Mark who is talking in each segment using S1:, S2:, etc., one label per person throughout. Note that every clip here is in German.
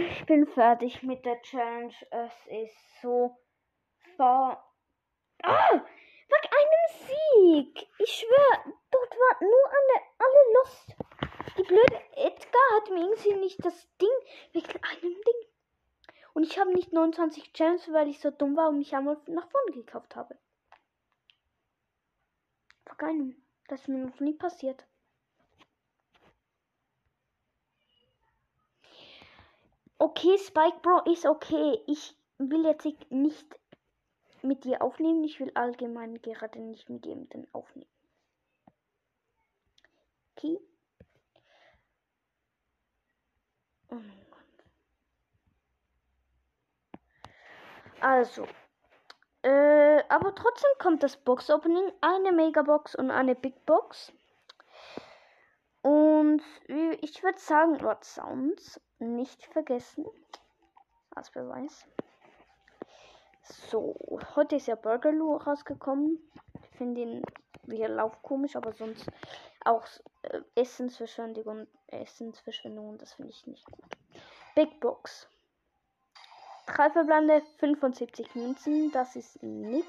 S1: Ich bin fertig mit der Challenge. Es ist so ver. Ah! Wegen einem Sieg! Ich schwör, dort war nur eine, alle Lust. Die blöde Edgar hat mir irgendwie nicht das Ding wegen einem Ding. Und ich habe nicht 29 Gems, weil ich so dumm war und mich einmal nach vorne gekauft habe. Wegen einem. Das ist mir noch nie passiert. Okay, Spike Bro ist okay. Ich will jetzt nicht mit dir aufnehmen. Ich will allgemein gerade nicht mit jemandem aufnehmen. Okay. Oh mein Gott. Also. Äh, aber trotzdem kommt das Box Opening. Eine Megabox und eine Big Box. Und ich würde sagen, Wort Sounds nicht vergessen. Als Beweis. So, heute ist ja Burgerloo rausgekommen. Ich finde ihn wie er Lauf komisch, aber sonst auch äh, Essensverschwendung und Essensverschwendung, das finde ich nicht gut. Big Box. Drei verbleibende 75 Münzen, das ist nix.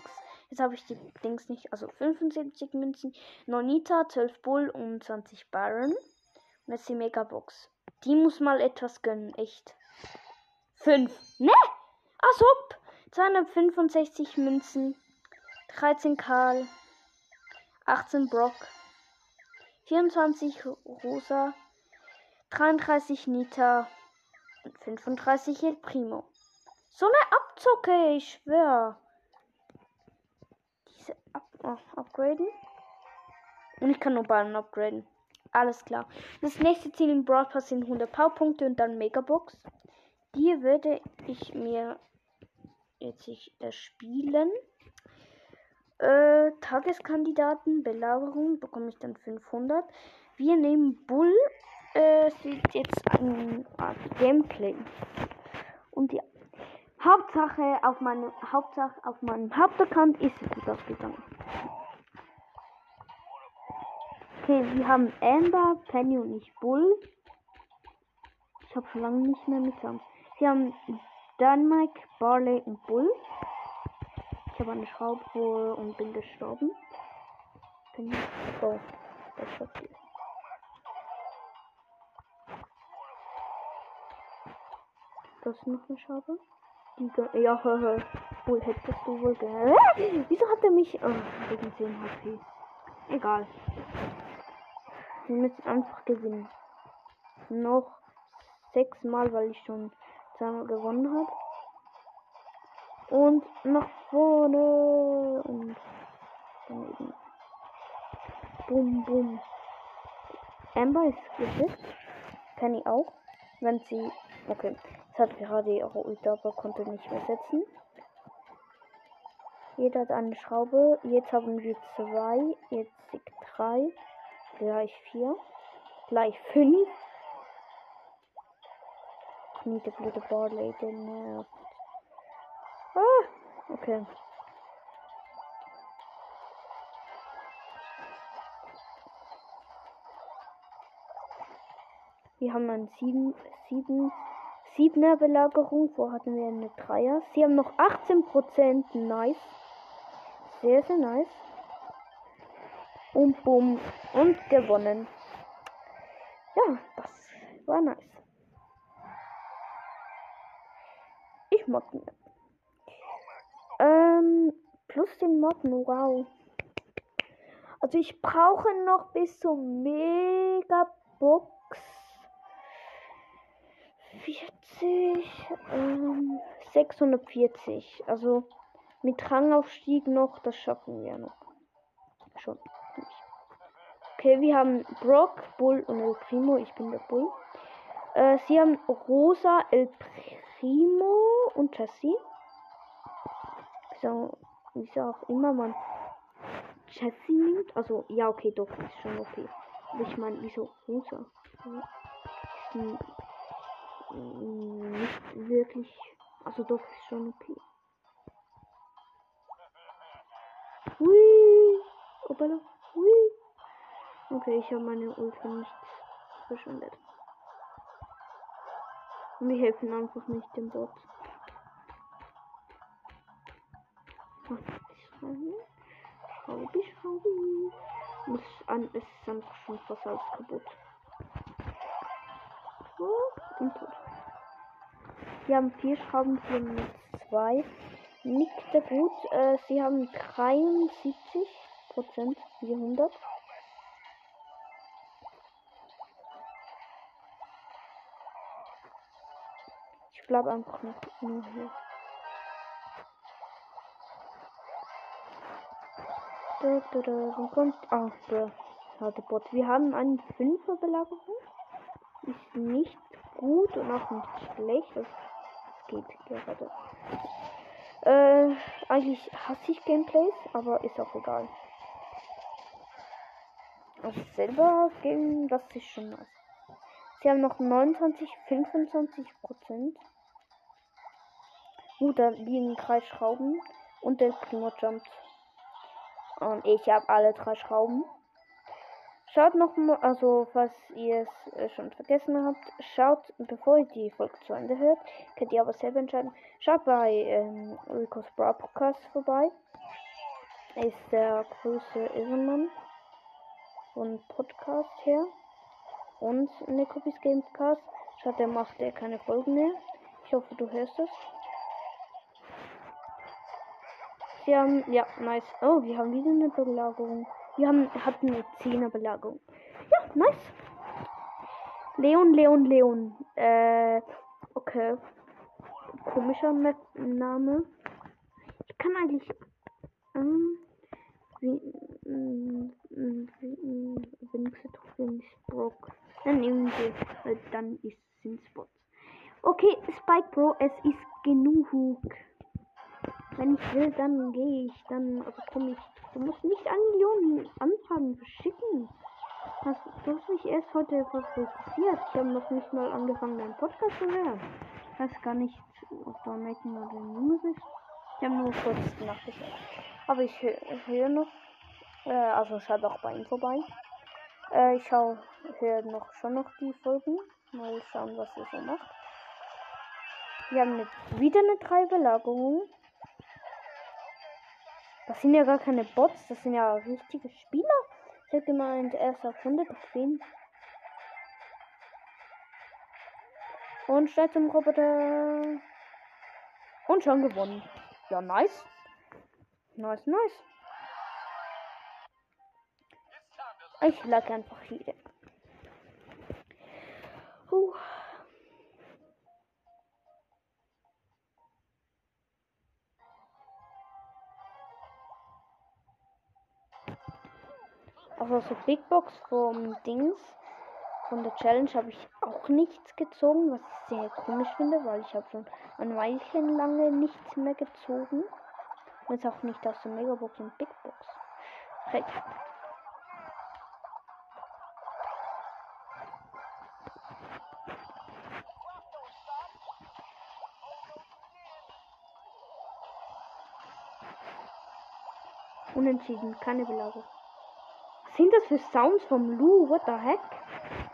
S1: Jetzt habe ich die Dings nicht, also 75 Münzen, Nonita, 12 Bull und 20 Baron. Jetzt die Megabox. Die muss mal etwas gönnen, echt. 5. Ne? Ob. 265 Münzen, 13 Karl, 18 Brock, 24 Rosa, 33 Nita und 35 El Primo. So eine Abzocke, ich schwör. Diese Up oh, upgraden. Und ich kann nur Ballen upgraden. Alles klar. Das nächste Ziel im Brawl Pass sind 100 Powerpunkte und dann Megabox. Die würde ich mir jetzt ich erspielen. Äh, Tageskandidaten, Belagerung bekomme ich dann 500. Wir nehmen Bull. Äh, sieht jetzt eine Art Gameplay. Und ja. Hauptsache auf meinem Hauptsache auf meinem Hauptaccount ist es gut ausgegangen. Okay, wir haben Amber, Penny und ich Bull. Ich habe schon lange nicht mehr mit Sounds. Wir haben Dynamite, Barley und Bull. Ich habe eine Schraube und bin gestorben. Penny. Oh, das ist okay. Das ist noch eine Schraube. Die ge- ja, hö, hö. Bull hättest du wohl gehört. Wieso hat er mich. Oh, wegen 10 HP. Egal. Müssen einfach gewinnen. Noch sechsmal, weil ich schon zweimal gewonnen habe. Und nach vorne. Und daneben. Bum, bum. Amber ist gesetzt. Penny auch. Wenn sie. Okay. Es hat gerade ihre Ult, aber konnte nicht mehr setzen. Jeder hat eine Schraube. Jetzt haben wir zwei. Jetzt drei. Gleich vier. Gleich fünf. Nie der blöde Barley, der nervt. Ah, okay. Wir haben eine 7, 7, 7er Belagerung. Vorher hatten wir eine 3er. Sie haben noch 18%. Nice. Sehr, sehr nice. Und bumm. Und gewonnen. Ja, das war nice. Ich mag ihn. Ähm, plus den Motten, wow. Also ich brauche noch bis zum Megabox 40, ähm, 640. Also mit Rangaufstieg noch, das schaffen wir noch. Schon. Okay, wir haben Brock, Bull und El Primo. Ich bin der Bull. Äh, sie haben Rosa, El Primo und Jessie. So, wie auch immer man Jessie nimmt. Also, ja, okay, doch, ist schon okay. Aber ich meine, wieso Rosa? Ist nicht wirklich. Also, doch, ist schon okay. Hui! Hui! Okay, ich habe meine Ulti nicht verschwendet. Und wir helfen einfach nicht dem Bot. Schraubi, Schraubi. Muss an, es ist einfach schon fast alles kaputt. Oh, und tot. Wir haben vier Schrauben, sie haben zwei. Nicht sehr gut. Äh, sie haben 73 Prozent, 400. Ich bleibe einfach noch nur hier. Da, da, da, wo kommt. Ah, da. Harte Bot. Wir haben eine 5er Belagerung. Ist nicht gut und auch nicht schlecht. Das geht gerade. Äh, eigentlich hasse ich Gameplays, aber ist auch egal. Also selber Game, das ist schon nice. Sie haben noch 29, 25 Prozent. Uh, da liegen drei Schrauben und der Primo jumpt und ich habe alle drei Schrauben. Schaut noch mal, also falls ihr es äh, schon vergessen habt, schaut, bevor ihr die Folge zu Ende hört, könnt ihr aber selber entscheiden. Schaut bei ähm, Rico's Bra Podcast vorbei. Ist der größte Irrenmann von Podcast her. Und Necropis Gamecast. Schaut, der macht er keine Folgen mehr. Ich hoffe, du hörst es. Haben, ja, nice. Oh, wir haben wieder eine Belagerung. Wir haben, hatten eine 10er Belagerung. Ja, nice. Leon, Leon, Leon. Äh, okay. Komischer Map Name. Ich kann eigentlich, ähm, wie, ähm, Trophäen ist Brock. Dann nehmen wir, äh, dann ist sind Spots. Okay, Spike Bro, es ist genug. Wenn ich will, dann gehe ich, dann also komme ich. Du musst nicht an Millionen Anfragen verschicken. Hast, du hast mich erst heute etwas interessiert. Ich habe noch nicht mal angefangen, deinen Podcast zu hören. Ich weiß gar nicht, ob du American oder Junge bist. Ich habe nur kurz nachgeschaut. Aber ich höre noch. Äh, also schaut auch bei ihm vorbei. Äh, ich höre noch schon noch die Folgen. Mal schauen, was er so macht. Wir haben eine, wieder eine drei Belagerungen. Das sind ja gar keine Bots, das sind ja richtige Spieler. Ich hätte gemeint, erst auf 100 Trophäen. Und steigt zum Roboter. Und schon gewonnen. Ja, nice. Nice, nice. Ich lag einfach hier. Uh. Also so Big Box vom Dings von der Challenge habe ich auch nichts gezogen, was ich sehr komisch finde, weil ich habe schon ein Weilchen lange nichts mehr gezogen. Und jetzt auch nicht aus der Megabox und Big Box. Hey. Unentschieden, keine Belagerung sind das für Sounds vom Lu? What the heck?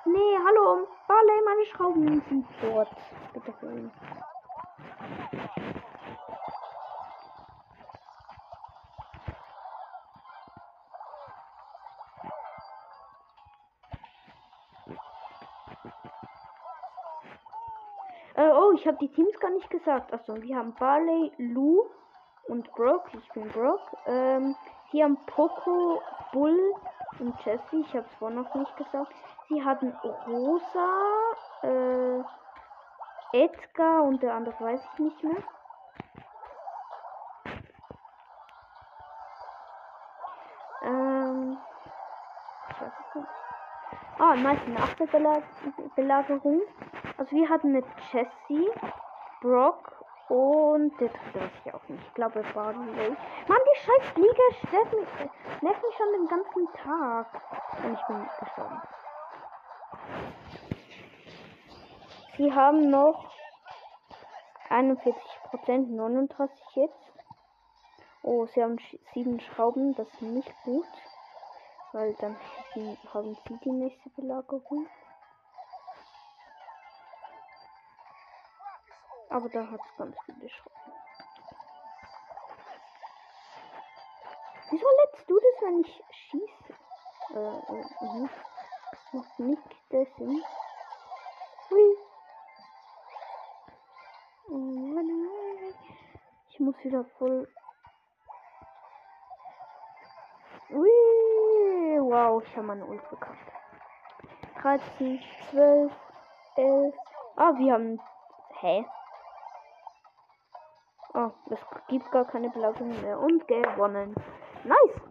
S1: Nee, hallo. Barley, meine Schrauben sind dort. Bitte holen. Äh, oh, ich habe die Teams gar nicht gesagt. Achso, wir haben Barley, Lu und Brock. Ich bin Brock. Ähm, hier haben Poco, Bull, und Jessie, ich habe es vorhin noch nicht gesagt. Sie hatten Rosa, äh, Edgar und der andere weiß ich nicht mehr. Ähm, ich weiß es nicht. Ah, nice, nach der Belag Belagerung Also wir hatten eine Jessie, Brock und der dritte weiß ich auch nicht. Ich glaube Barley. Mann, die scheiß Fliege stört mich, äh, nervt mich schon den ganzen Tag. Und ich bin gestorben. Sie haben noch 41 Prozent, 39 jetzt. Oh, sie haben sch- sieben Schrauben, das ist nicht gut. Weil dann haben sie die nächste Belagerung. Aber da hat es ganz viele Schrauben. Wieso lädst du das, wenn ich schieße? Äh, äh. Das macht nicht der Sinn. Hui. Oh nein. Ich muss wieder voll. Ui. Wow, ich habe meine Ult bekommen. 13, 12, 11. Ah, wir haben. Hä? Oh, es gibt gar keine Belagerung mehr. Und gewonnen. Nice.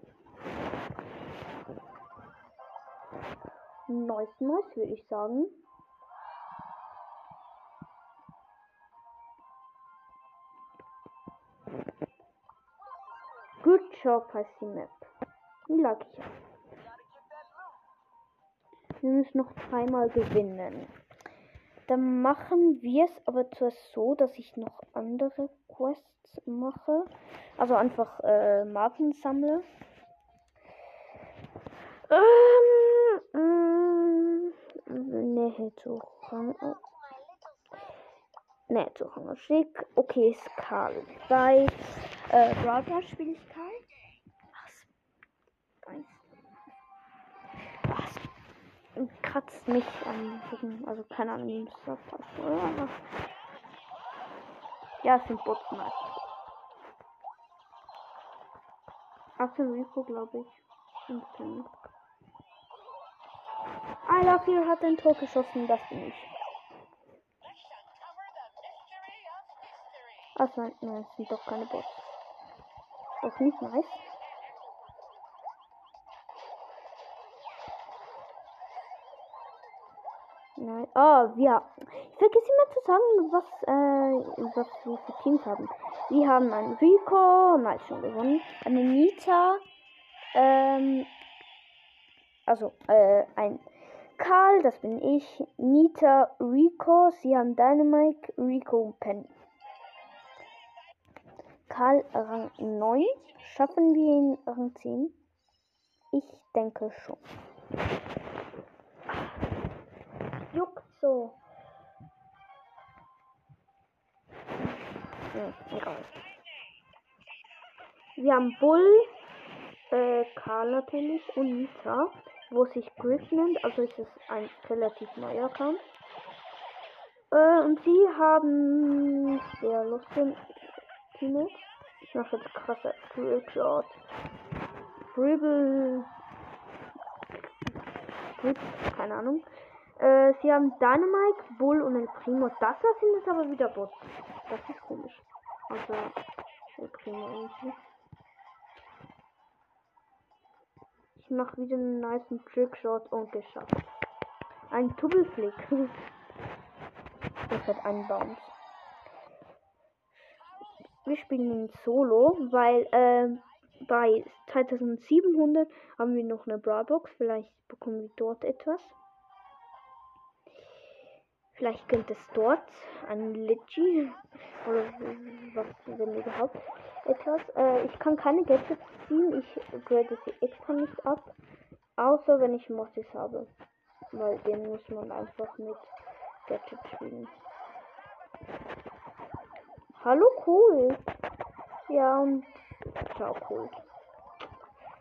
S1: Nice, nice, würde ich sagen. Good job, heißt die Map. Die lag ich. Wir müssen noch dreimal gewinnen. Dann machen wir es aber zuerst so, dass ich noch andere Quests mache. Also einfach äh, Marken sammle. Ähm, mm, Nähe zu Rang. Nähe zu Rang. Schick. Okay, Skal. Bei äh, Brother spiele ich Karl. Was? Was? Kratzt mich am Rücken. Also keine Ahnung, wie das passt. Ja, es sind Bots meistens. After Rico, glaube ich. Und dann. I love you hat ein Tor geschossen, das bin ich. Ach nein, nein, es sind doch keine Bots. Auch nicht nice. Nein. Oh, wir. Ich vergesse immer zu sagen, was, äh, was wir für Teams haben. Wir haben einen Rico, nice schon gewonnen. Eine Nita, ähm, also, äh, ein Karl, das bin ich. Nita, Rico, sie haben Dynamite, Rico und Penny. Karl Rang 9. Schaffen wir ihn Rang 10? Ich denke schon. Juckt so. Ja, egal. Wir haben Bull, äh, Karl natürlich und Nita, wo sich Griff nennt, also ist es ein relativ neuer Account. Äh, und sie haben sehr lustige Teammates. Ich mache jetzt krasse. Dribble. Dribble, keine Ahnung. Äh, sie haben Dynamite, Bull und El Primo. Das da sind jetzt aber wieder Bots. Das ist komisch. Also, El Primo irgendwie. Ich mache wieder einen nice Trickshot und geschafft. Ein Tubbelflick. das hat einen Bounce. Wir spielen in Solo, weil ähm, bei 2700 haben wir noch eine Brawlbox. Vielleicht bekommen wir dort etwas. Vielleicht könnte es dort ein Litchi oder was, wenn überhaupt etwas. Äh, ich kann keine Gadgets ziehen. Ich grade sie extra nicht ab. Außer wenn ich Mossis habe. Weil den muss man einfach mit Gadgets spielen. Hallo, cool. Ja, und ciao, cool.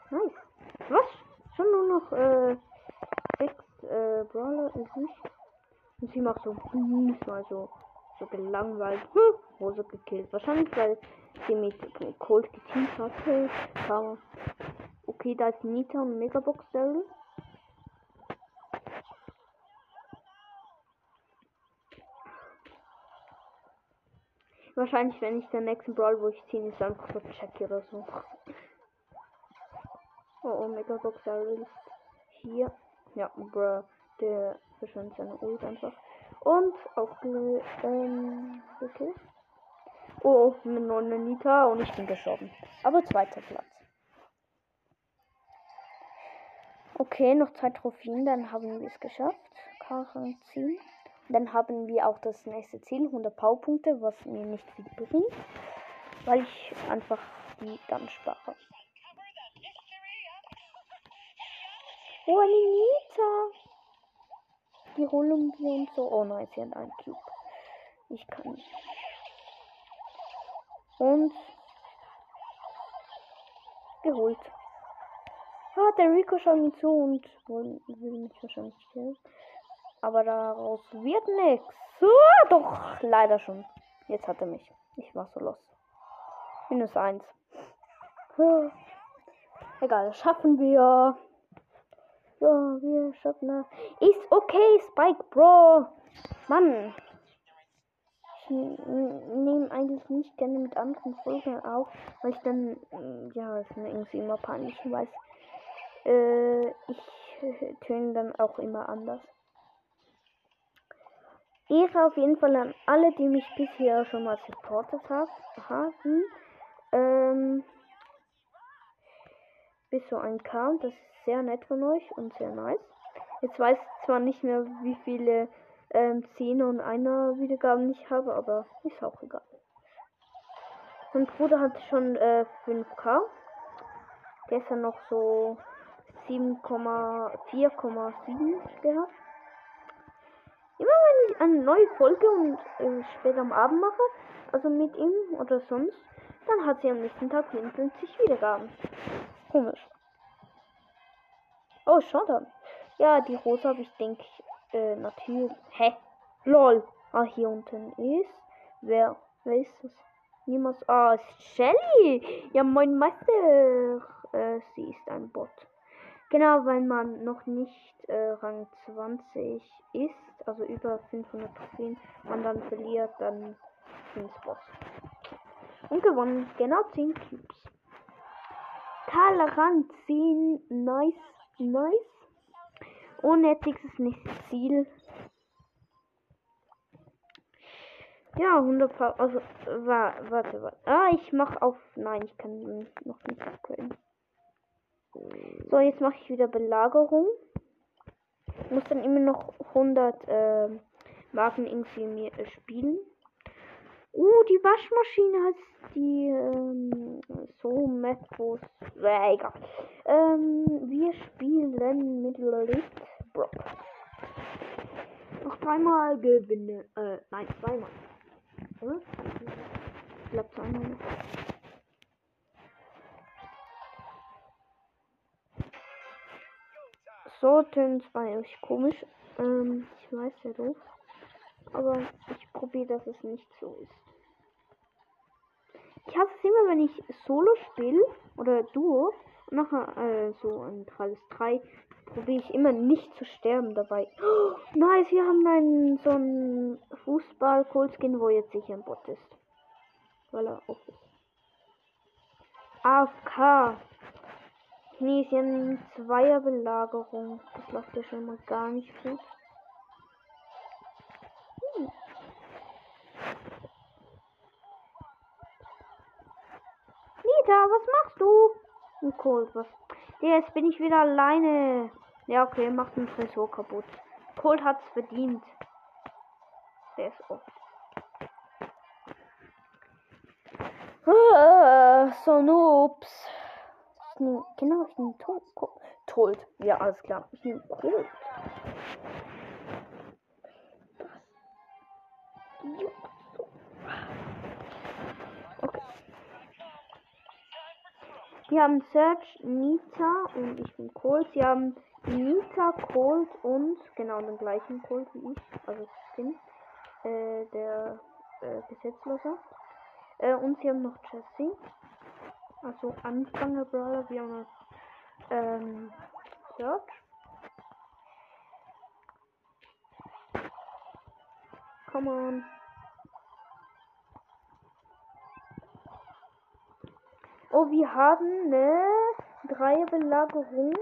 S1: Nice. Was? Schon nur noch äh, sechs äh, Brawler ist nicht. Und sie macht so hm, mal so, so gelangweilt. Hm, Rose gekillt. Wahrscheinlich, weil sie mit Cold geteamt. Aber okay, da ist Nita und Megabox Daryl. Wahrscheinlich, wenn ich den nächsten Brawl, wo ich ziehe, ist einfach so Jackie oder so. Oh, oh Megabox Daryl ist hier. Ja, bruh, der verschwindet seine Ult einfach. Und aufge... Ähm, okay. Oh, mit neun Nita und ich bin gestorben. Aber zweiter Platz. Okay, noch zwei Trophäen, dann haben wir es geschafft. Karren ziehen. Dann haben wir auch das nächste Ziel, 100 Powerpunkte, was mir nicht viel bringt, weil ich einfach die dann spare. Oh, eine Nita. Die holen wir uns so. Oh nein, sie hat einen Cube. Ich kann nicht. Und geholt. Ah, der Rico schaut mir zu und will, mich wahrscheinlich killen. Aber daraus wird nichts. So, doch, leider schon. Jetzt hat er mich. Ich war so los. Minus eins. Egal, schaffen wir. Ja, wir schaffen das. Ist okay, Spike, Bro. Mann. Ich nehme eigentlich nicht gerne mit anderen Folgen auf, weil ich dann, ja, ist mir irgendwie immer peinlich, weiß. Äh, ich töne dann auch immer anders. Ehre auf jeden Fall an alle, die mich bisher schon mal supportet haben. Ähm, bis so ein K, das ist sehr nett von euch und sehr nice. Jetzt weiß ich zwar nicht mehr, wie viele ähm, 10 und einer Wiedergaben ich habe, aber ist auch egal. Mein Bruder hat schon äh, 5k. Gestern noch so 7,4,7 gehabt. Immer wenn ich eine neue Folge und äh, später am Abend mache, also mit ihm oder sonst, dann hat sie am nächsten Tag 54 Wiedergaben. Komisch. Oh, schon dann. Ja, die Rose habe ich, denke ich, äh, natürlich. Hä? Lol. Ah, hier unten ist. Wer? Wer ist das? Niemals. Ah, Shelly. Ja, mein Meister. Äh, sie ist ein Bot. Genau, wenn man noch nicht äh, Rang 20 ist, also über 500 Trophäen, man dann verliert, dann ins Boss. Und gewonnen, genau 10 Cubes. Karl Rang 10, nice, nice. Und jetzt ist nächste Ziel. Ja, 100 pa also, warte, warte. Ah, ich mach auf, nein, ich kann noch nicht upgraden. So, jetzt mache ich wieder Belagerung. Muss dann immer noch 100 äh, Marken irgendwie mir äh, spielen. Uh, die Waschmaschine hat die ähm, so Metros. Äh, egal. Ähm, wir spielen mit Lilith Brock. Noch dreimal gewinne. Äh, nein, zweimal. Oder? Ich zweimal. So tönt zwar eigentlich komisch. Ähm, ich weiß ja doof. Aber ich probiere, dass es nicht so ist. Ich hasse es immer, wenn ich Solo spiele oder Duo und nachher äh, so ein 3 3 probiere ich immer nicht zu sterben dabei. Oh, nice, wir haben einen so einen Fußball Skin, wo jetzt sicher ein Bot ist. Weil er off ist. AFK. Ist ja eine Zweierbelagerung. Das läuft ja schon mal gar nicht gut. Hm. Nita, was machst du? Ein? Ja, jetzt bin ich wieder alleine. Ja, okay, macht den Tresor kaputt. Colt hat's verdient. Der ist oft. Ah, so Noobs. Genau, ich nehme Told. Ja, alles klar. Ich nehme Colt. Wir haben Search, Nita und ich bin Colt. Sie haben Nita, Colt und genau den gleichen Colt wie ich. Also Skin. Äh, der äh, Gesetzloser. Äh, und sie haben noch Jesse. Also Anfänger Brawler. Wir haben ähm, Search. Come on. Oh, wir haben eine Dreierbelagerung.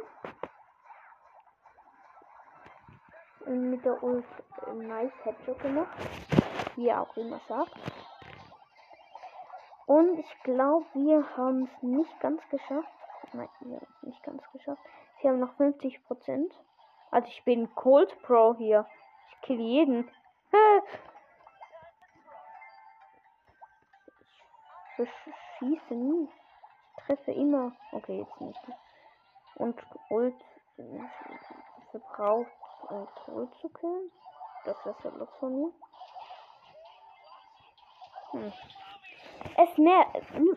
S1: mit der Ult äh, nice Headshot gemacht. Wie er auch immer sagt. Und ich glaube, wir haben es nicht ganz geschafft. Nein, wir haben es nicht ganz geschafft. Sie haben noch 50 Prozent. Also ich bin Cold Pro hier. Ich kill jeden. Ich schieße nie. Treffe immer. Okay, jetzt nicht. Und Ult verbraucht, um Ult zu killen. Das wäre so los von mir. Hm. Es mehr,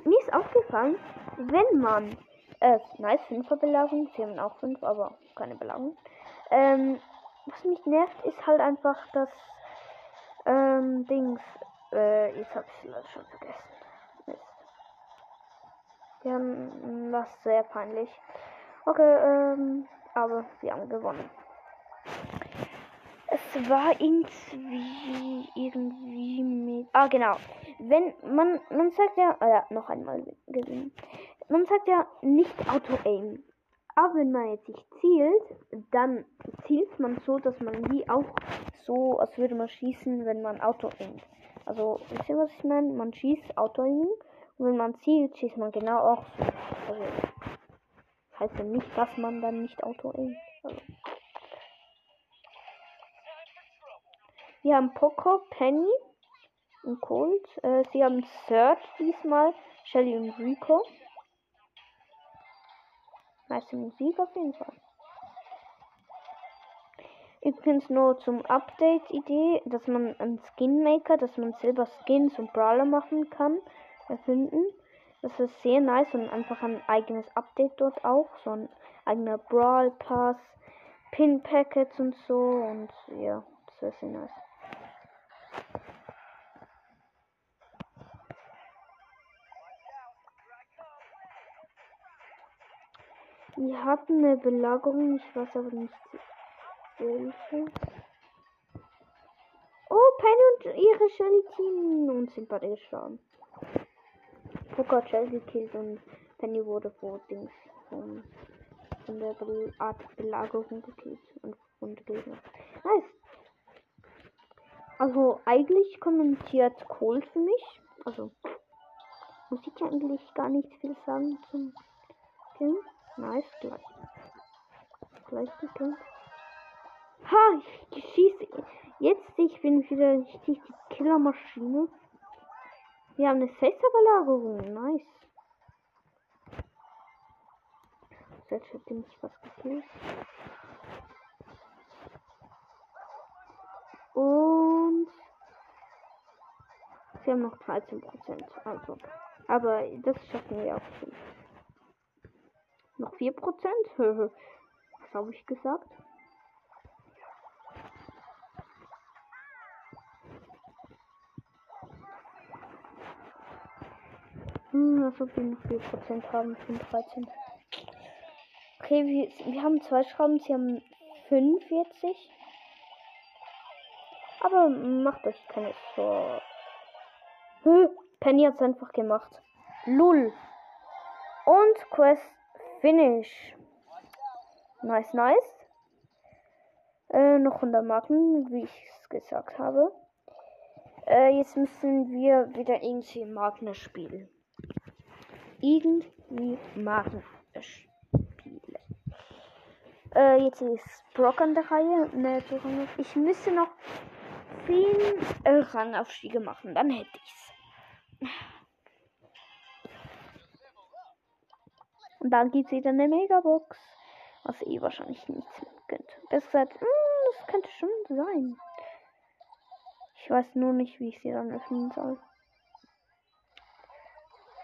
S1: mir ist aufgefallen, wenn man äh, nice, 5er Belagerung. Sie haben auch 5, aber keine Belagerung. Ähm, was mich nervt, ist halt einfach das ähm, Dings. Äh, jetzt habe ich es schon vergessen. Die haben was sehr peinlich. Okay, ähm, aber sie haben gewonnen. Es war irgendwie irgendwie mit. Ah, genau. Wenn man man sagt ja, ah ja, noch einmal gewinnen man sagt ja nicht Auto-Aim. Aber wenn man jetzt sich zielt, dann zielt man so, dass man wie auch so, als würde man schießen, wenn man Auto-Aimt. Also, wisst ihr, was ich meine? Man schießt Auto-Aiming und wenn man zielt, schießt man genau auch so. Also, heißt ja nicht, dass man dann nicht Auto-Aimt. Also. Wir haben Poco, Penny und Colt. Äh, sie haben Third diesmal, Shelly und Rico. Nice Musik auf jeden Fall. Übrigens nur zum Update-Idee, dass man einen Skin Maker, dass man selber Skins und Brawler machen kann, erfinden. Das ist sehr nice und einfach ein eigenes Update dort auch. So ein eigener Brawl Pass, Pin Packets und so und ja, das ist sehr nice. Wir hatten eine Belagerung, ich weiß aber nicht welche. Oh, Penny und ihre Shelly Team und sind beide gestorben. Poker hat Shelly gekillt und Penny wurde vor Dings von, von der Art Belagerung gekillt und von Gegner. Nice. Also eigentlich kommentiert Cold für mich. Also muss ich eigentlich gar nicht viel sagen zum Film. Nice, gleich. Gleich gekillt. Ha, ich schieße. Jetzt ich bin wieder richtig die Killermaschine. Wir haben eine Fässerbelagerung. Nice. Selbst hat mich was gekillt. Und sie haben noch 13 Prozent. Also, aber das schaffen wir auch schon. Noch 4%? Was habe ich gesagt? Hm, als ob wir noch 4% haben. 13. Okay, wir, wir haben zwei Schrauben, sie haben 45. Aber macht euch keine Sorgen. Penny hat es einfach gemacht. Lull. Und Quest Finish. Nice, nice. Äh, noch 100 Marken, wie ich es gesagt habe. Äh, jetzt müssen wir wieder irgendwie Marken spielen. Irgendwie Marken spielen. Äh, jetzt ist Brock an der Reihe. Ne, ich müsste noch 10 äh, Rangaufstiege machen, dann hätte ich's. Und dann gibt es wieder eine Megabox. Was eh wahrscheinlich nichts könnte. Besser gesagt, mh, hm, das könnte schon sein. Ich weiß nur nicht, wie ich sie dann öffnen soll.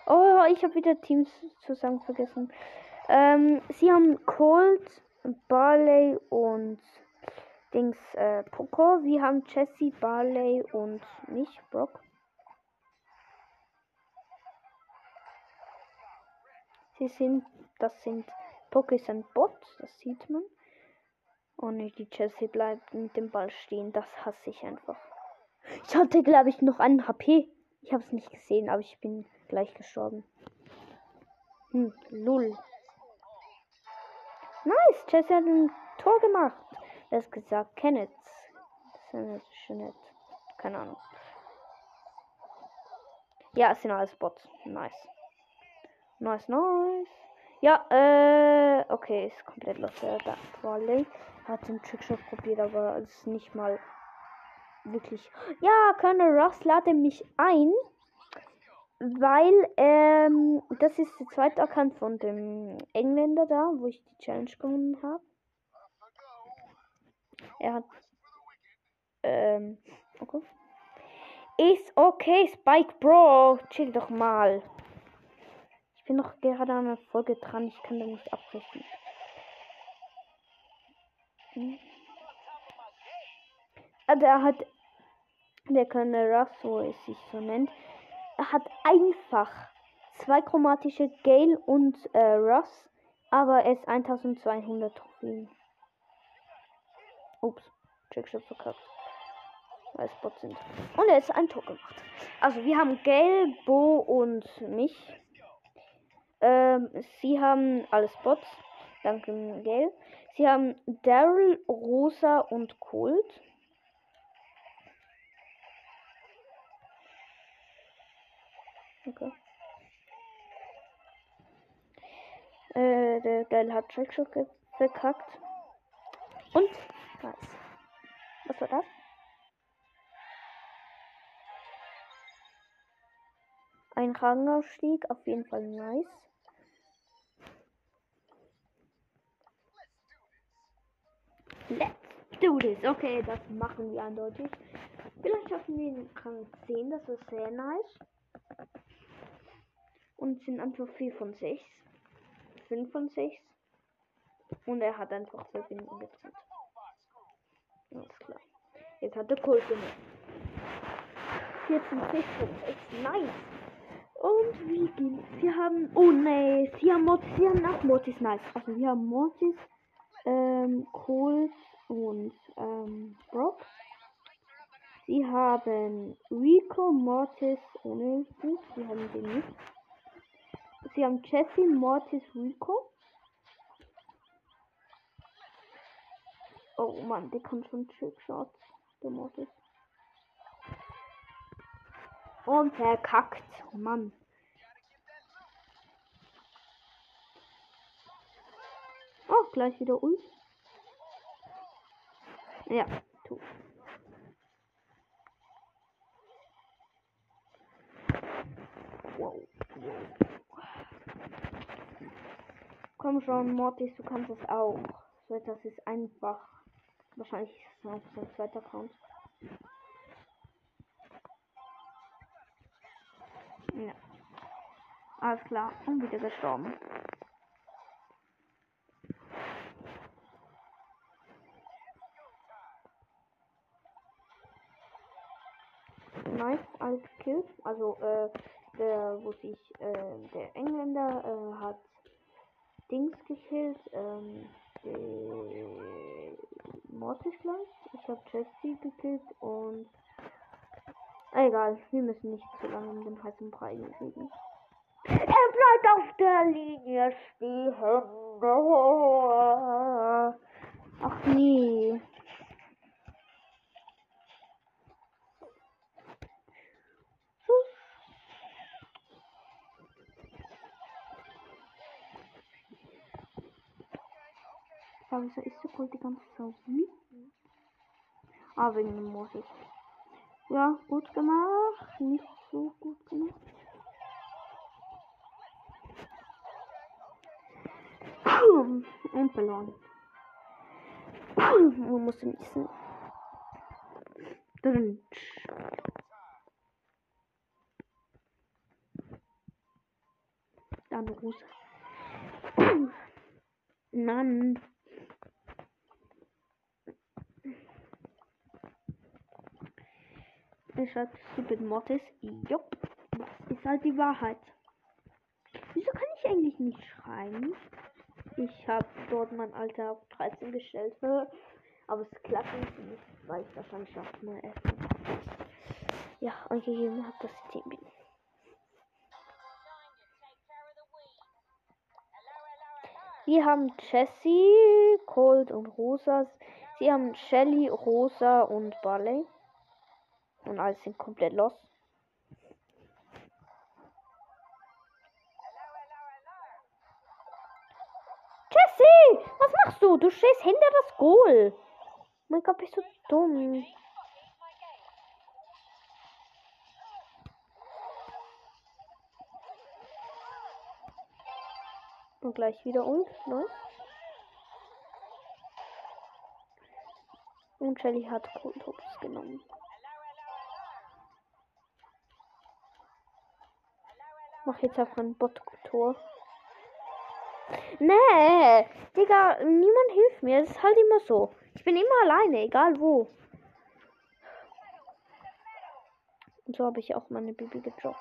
S1: Oh, ich habe wieder Teams zusammen vergessen. Ähm, sie haben Colt, Barley und Dings äh, Poco. Wir haben Jesse, Barley und mich, Brock. Sie sind, das sind Pokés und Bots, das sieht man. Ne, die Chelsea bleibt mit dem Ball stehen. Das hasse ich einfach. Ich hatte, glaube ich, noch einen HP. Ich habe es nicht gesehen, aber ich bin gleich gestorben. Hm, lull. Nice, Chelsea hat ein Tor gemacht. Er ist gesagt, Kenneth. Senat, Jeanette. Keine Ahnung. Ja, es sind alles Bots. Nice. Nice, nice. Ja, äh, okay, ist komplett los. Barley hat den Trickshot probiert, aber es ist nicht mal wirklich. Ja, Colonel Ross lade mich ein, weil ähm, das ist der zweite Account von dem Engländer da, wo ich die Challenge gewonnen habe. Er hat ähm, okay. Ist okay, Spike Bro. Chill doch mal. Ich bin noch gerade an der Folge dran. Ich kann da nicht abbrechen. Hm. Also er hat, der Colonel Ruff, so es sich so nennt, hat einfach zwei chromatische Gale und äh, Ross, aber er ist 1200 Trophäen. Ups, Trickshot verkackt. Weil es sind. Und er ist ein Tor gemacht. Also wir haben Gale, Bo und mich. Ähm, sie haben alles Bots. Danke, Gale. Sie haben Daryl, Rosa und Colt. Okay. Äh, der Geil hat Trickshot verkackt. Und nice. Was war das? Ein Rangaufstieg, auf jeden Fall nice. Let's do this. Okay, das machen wir eindeutig. Vielleicht schaffen wir den Rang 10, das ist sehr nice. Und sind einfach 4 von 6. 5 von 6. Und er hat einfach Verbindung getrennt. Alles klar. Jetzt hat der Kult gemacht. 14 6 von 6. Nice. Und wie gehen Wir haben. Oh ne, sie haben Mortis. Sie haben auch Mortis. Nice. Also wir haben Mortis, ähm, Colt und ähm, Brock. Sie haben Rico, Mortis ohne Fuß. Sie haben den nicht. Sie haben Jesse, Mortis, Rico. Oh Mann, der kann schon Trickshots. Der Mortis. Und verkackt. Oh Mann. Oh, gleich wieder Ult. Ja, tu. Wow. Komm schon, Mortis, du kannst es auch. So etwas ist einfach. Wahrscheinlich ist es auch sein zweiter Account. Ja. Alles klar. Und wieder gestorben. Nice, alles gekillt. Also, äh, der, wo sich, äh, der Engländer, äh, hat Dings gekillt, ähm, Mortis gleich. Ich habe Jesse gekillt und Egal, wir müssen nicht zu lange um den heißen Brei reden. Er bleibt auf der Linie stehen. Ach nee. Aber wieso ist so die ganze Zeit wütend? Ah, wegen dem Moses. Ja, gut gemacht. Nicht so gut gemacht. Und verloren. Man muss niesen. Drin. Dann Rose. Mann. Er schreibt Stupid Mortis. Jupp. Das ist halt die Wahrheit. Wieso kann ich eigentlich nicht schreiben? Ich habe dort mein Alter auf 13 gestellt. Aber es klappt nicht, weil ich wahrscheinlich auch mal essen. Ja, angegeben habe, dass ich 10 bin. Wir haben Jessie, Cold und Rosa. Sie haben Shelly, Rosa und Barley. Und alle sind komplett los. Jesse! Was machst du? Du stehst hinter das Goal. Mein Gott, bist du dumm. Und gleich wieder und. Los. Und Shelly hat Kohltops genommen. Mach jetzt einfach ein Bot-Tor. Nee, Digga, niemand hilft mir. Es ist halt immer so. Ich bin immer alleine, egal wo. Und so habe ich auch meine Bibi gedroppt.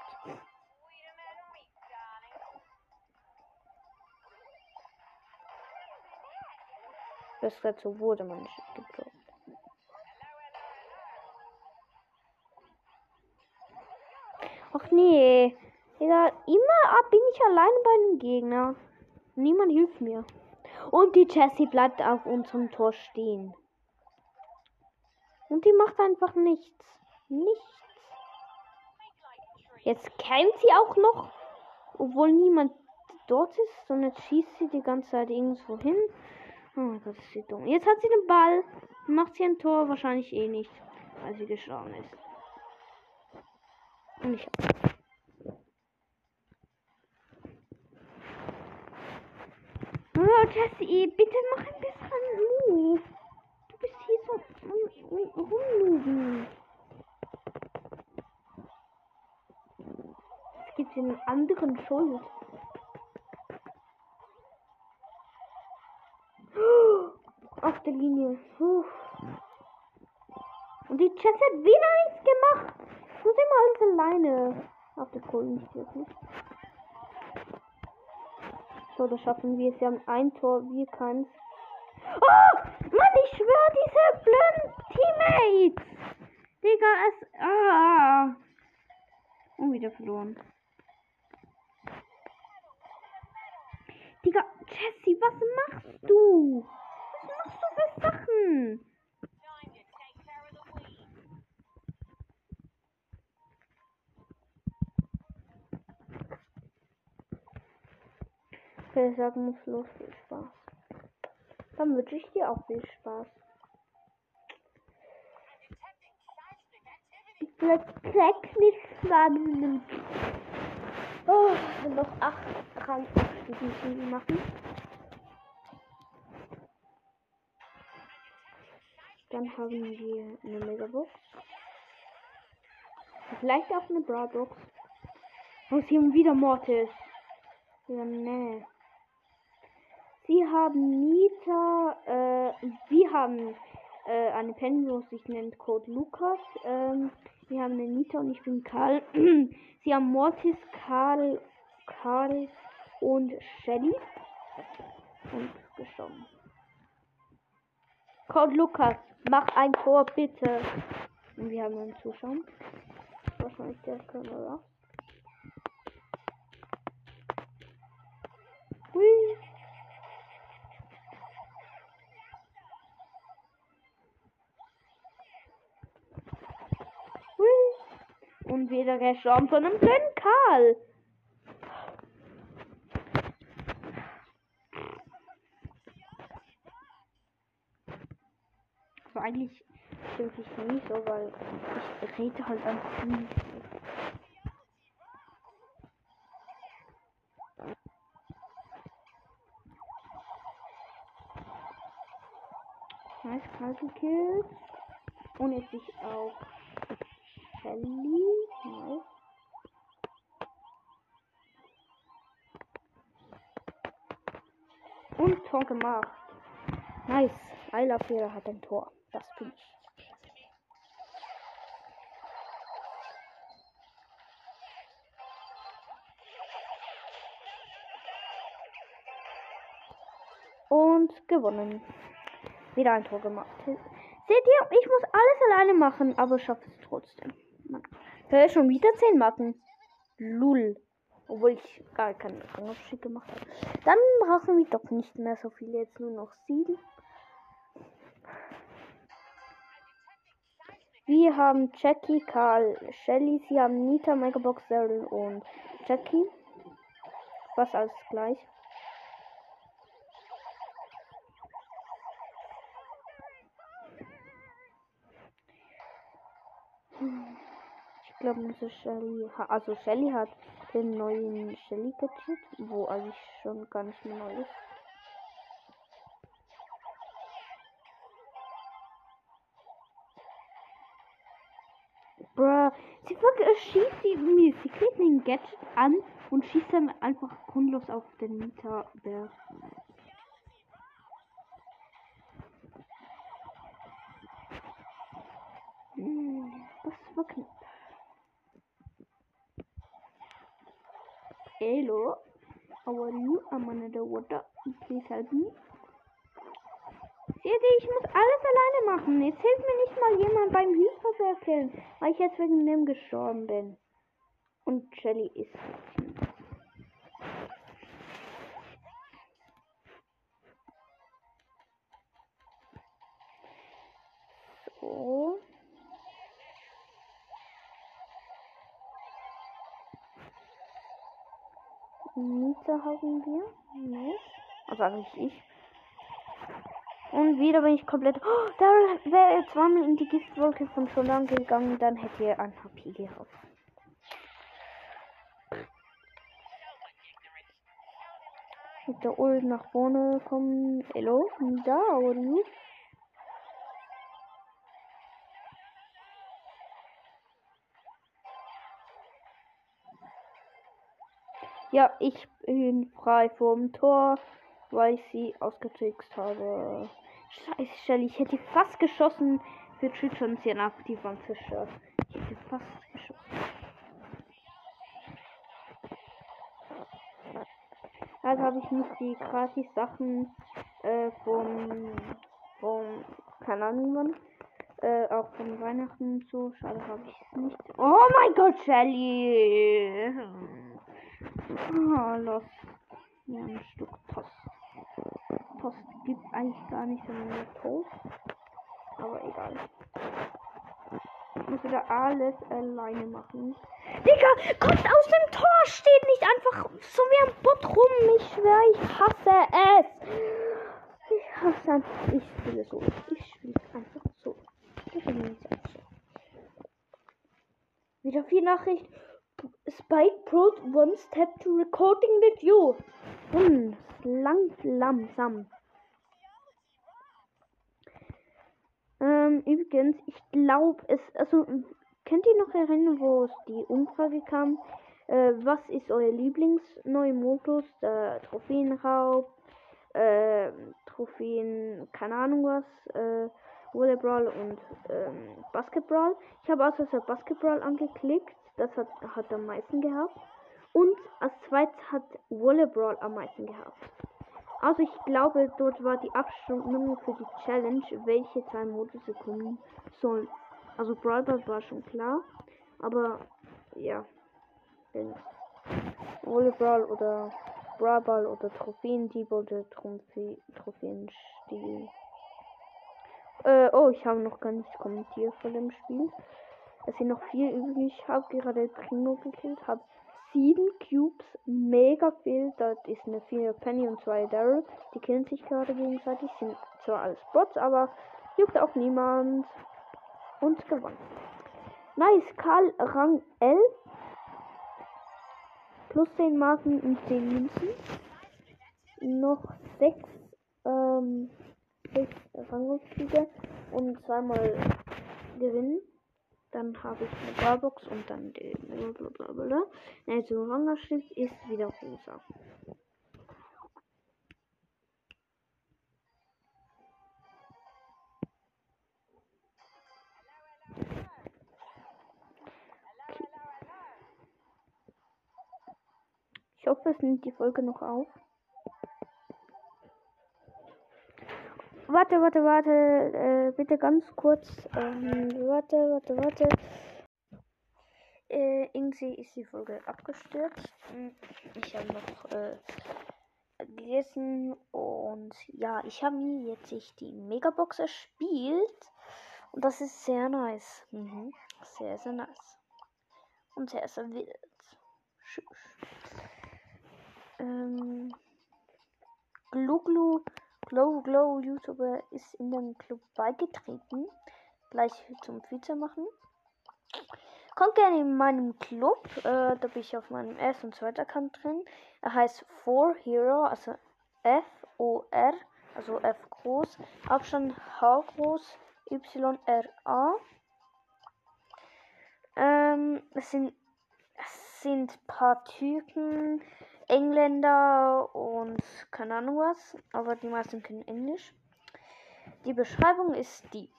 S1: Das dazu wurde man nicht gedroppt. Ach nee. Digga, immer ab bin ich alleine bei einem Gegner. Niemand hilft mir. Und die Jessie bleibt auf unserem Tor stehen. Und die macht einfach nichts. Nichts. Jetzt kämpft sie auch noch, obwohl niemand dort ist. Und jetzt schießt sie die ganze Zeit irgendwo hin. Oh mein Gott, ist sie dumm. Jetzt hat sie den Ball. Macht sie ein Tor? Wahrscheinlich eh nicht, weil sie geschlagen ist. Und ich Oh, Jessie, bitte mach ein bisschen Move. Du bist hier so rumlugen. Es gibt einen anderen Schuld. Auf der Linie. Puh. Und die Jessie hat wieder nichts gemacht. Ich muss immer alles alleine. Auf der Kohle nicht wirklich. So, das schaffen wir. Sie haben ein Tor, wir keins. Oh! Mann, ich schwöre, diese blöden Teammates! Digga, es. Ah! Und wieder verloren. Digga, Jessie, was machst du? Was machst du für Sachen? Okay, sagen muss los, viel Spaß. Dann wünsche ich dir auch viel Spaß. Ich täglich spannend. Oh, noch acht Rangabschlüsse machen. Dann haben wir eine Megabox. Vielleicht auch eine Brawlbox. Und haben wieder Mortis. Ja, nee. Sie haben Nita, äh, wir haben äh, eine Penny, wo sich nennt Code Lukas. Ähm, wir haben eine Nita und ich bin Karl. Sie haben Mortis, Karl, Karl und Shelly. Und gestorben. Code Lukas, mach ein Tor bitte. Und wir haben einen Zuschauer. Wahrscheinlich der Colonel. Hui. Hui. Und wieder gestorben von einem blöden Karl. Aber eigentlich schimpfe ich nie so, weil ich rede halt einfach nie. Nice, gekillt. Und jetzt ich auch Shelly. Nice. Und Tor gemacht. Nice. Ayla Fehler hat ein Tor. Das bin ich. Und gewonnen. Wieder ein Tor gemacht. Seht ihr, ich muss alles alleine machen, aber schaffe es trotzdem. Hör schon wieder 10 Marken. Lull. Obwohl ich gar keinen Rangabstieg gemacht habe. Dann brauchen wir doch nicht mehr so viele. Jetzt nur noch sieben. Wir haben Jackie, Karl, Shelly. Sie haben Nita, Megabox, Daryl und Jackie. Was alles gleich. Glaube, unsere Shelly, also Shelly hat den neuen Shelly Gadget, wo eigentlich schon gar nicht mehr neu ist.
S2: Bruh, sie äh, schießt die irgendwie, sie kriegt den Gadget an und schießt dann einfach grundlos auf den Mieterberg. Hm, Das war knapp. Hello, how are you? I'm under water. Please help me. Seht ihr, ich muss alles alleine machen. Jetzt hilft mir nicht mal jemand beim Hyperwerkeln, weil ich jetzt wegen dem gestorben bin.
S1: Und Shelly ist. So. Nita haben wir. Nice. Also eigentlich ich. Und wieder bin ich komplett. Oh, da wäre er zweimal in die Giftwolke von Scholan gegangen, dann hätte er ein HP gehabt. Mit der Ult nach vorne kommen. Hello, da, oder you? Ja, ich bin frei vom Tor, weil ich sie ausgetrickst habe. Scheiße, Shelly, ich hätte fast geschossen für Triton sie aktiv am Fischer. Ich hätte fast geschossen. Also habe ich nicht die gratis Sachen äh, vom, vom, keine Ahnung wann, äh, auch von Weihnachten und so. Schade habe ich es nicht. Oh mein Gott, Shelly! Oh, los. Ja, ein Stück Post. Post gibt eigentlich gar nicht, sondern nur Toast. Aber egal. Ich muss wieder alles alleine machen. Digga, kommt aus dem Tor, steht nicht einfach so wie ein Bot rum. Ich schwöre, ich hasse es. Ich hasse einfach. Ich spiele so. Ich spiele einfach so. Ich bin nicht so. Wieder viel Nachricht. Spike Pro one step to recording you. Hm, lang, langsam. Ähm, übrigens, ich glaube, es, also, könnt ihr noch erinnern, wo es die Umfrage kam? Äh, was ist euer Lieblingsneue Modus? Der Trophäenraub, äh, Trophäen, keine Ahnung was, äh, Volleyball und ähm, Basketball. Ich habe also Basketball angeklickt. Das hat, hat am meisten gehabt. Und als zweites hat Volleyball am meisten gehabt. Also ich glaube, dort war die Abstimmung für die Challenge, welche zwei Modus kommen sollen. Also Brawl war schon klar. Aber ja. Volleyball oder Brawl oder Trophäendieb oder Trophä Trophäenstil. Äh, oh, ich habe noch gar nichts kommentiert von dem Spiel. Es sind noch vier übrig. Ich habe gerade Primo gekillt. Habe sieben Cubes. Mega viel. Dort ist eine vier Penny und zwei Daryl. Die killen sich gerade gegenseitig. Sind zwar alles Bots, aber juckt auch niemand. Und gewonnen. Nice. Karl Rang 11. Plus 10 Marken und 10 Münzen. Noch 6 ähm, sechs Rangaufstiege und zweimal gewinnen. Dann habe ich eine Barbox und dann die blablabla. Also Rangaufstieg ist wieder rosa. Ich hoffe, es nimmt die Folge noch auf. Warte, warte, warte. Äh, bitte ganz kurz. Ähm, warte, warte, warte. Äh, irgendwie ist die Folge abgestürzt. Hm, Ich habe noch äh, gegessen und ja, ich habe mir jetzt ich die Megabox erspielt Und das ist sehr nice. Mhm. Sehr, sehr nice. Und sehr, sehr wild. Tschüss. Ähm, Gluglu, Glow Glow YouTuber ist in den Club beigetreten. Gleich zum Vize machen. Kommt gerne in meinem Club. Äh, da bin ich auf meinem ersten und zweiten Account drin. Er heißt 4 Hero, also F-O-R, also F groß, Abstand H groß, Y-R-A. Ähm, es sind, es sind paar Türken, Engländer und keine Ahnung was, aber die meisten können Englisch. Die Beschreibung ist die.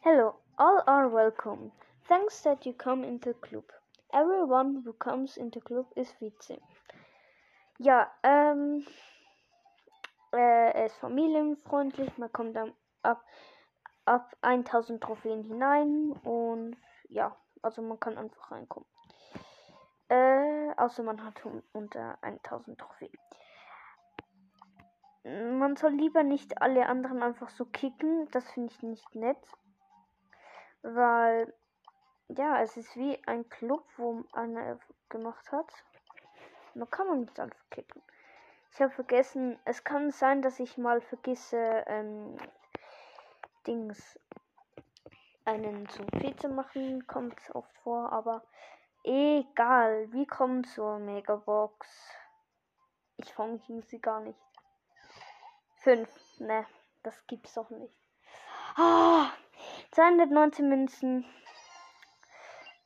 S1: Hello, all are welcome. Thanks that you come into club. Everyone who comes into club is Vize. Ja, ähm, äh, er ist familienfreundlich, man kommt dann ab, ab 1000 Trophäen hinein und ja, also man kann einfach reinkommen. Äh, außer man hat un- unter 1000 Trophäen. Man soll lieber nicht alle anderen einfach so kicken, das finde ich nicht nett. Weil, ja, es ist wie ein Club, wo einer gemacht hat. Man kann man nicht einfach kicken. Ich habe vergessen, es kann sein, dass ich mal vergesse, ähm, Dings, einen zum Vize machen, kommt oft vor, aber egal, wir kommen zur Megabox. Ich fange sie gar nicht. Fünf, ne, das gibt's doch nicht. Ah, 219 Münzen,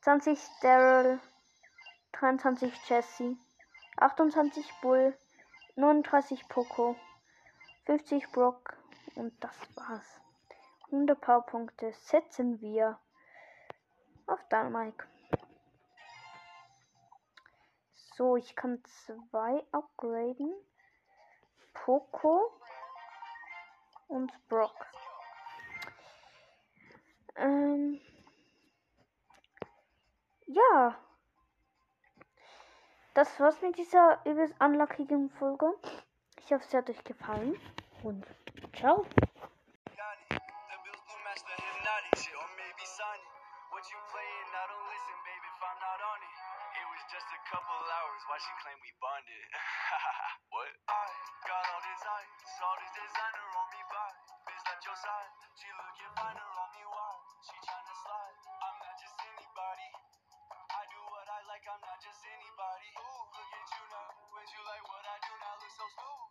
S1: 20 Daryl, 23 Jesse, 28 Bull, 39 Poco, 50 Brock und das war's. 100 Powerpunkte setzen wir auf Dynamike. So, ich kann zwei upgraden. Poco und Brock. Ähm, ja. Das war's mit dieser übelst unluckigen Folge. Ich hoffe, es hat euch gefallen. Und ciao.
S3: What you playing? I don't listen, baby, if I'm not on it. Was just a couple hours, why she claim we bonded? what? I got all this ice, all this designer on me by. Bitch at your side, she looking finer on me, why? She tryna slide, I'm not just anybody. I do what I like, I'm not just anybody. Ooh, look at you now, when you like what I do now, look so smooth,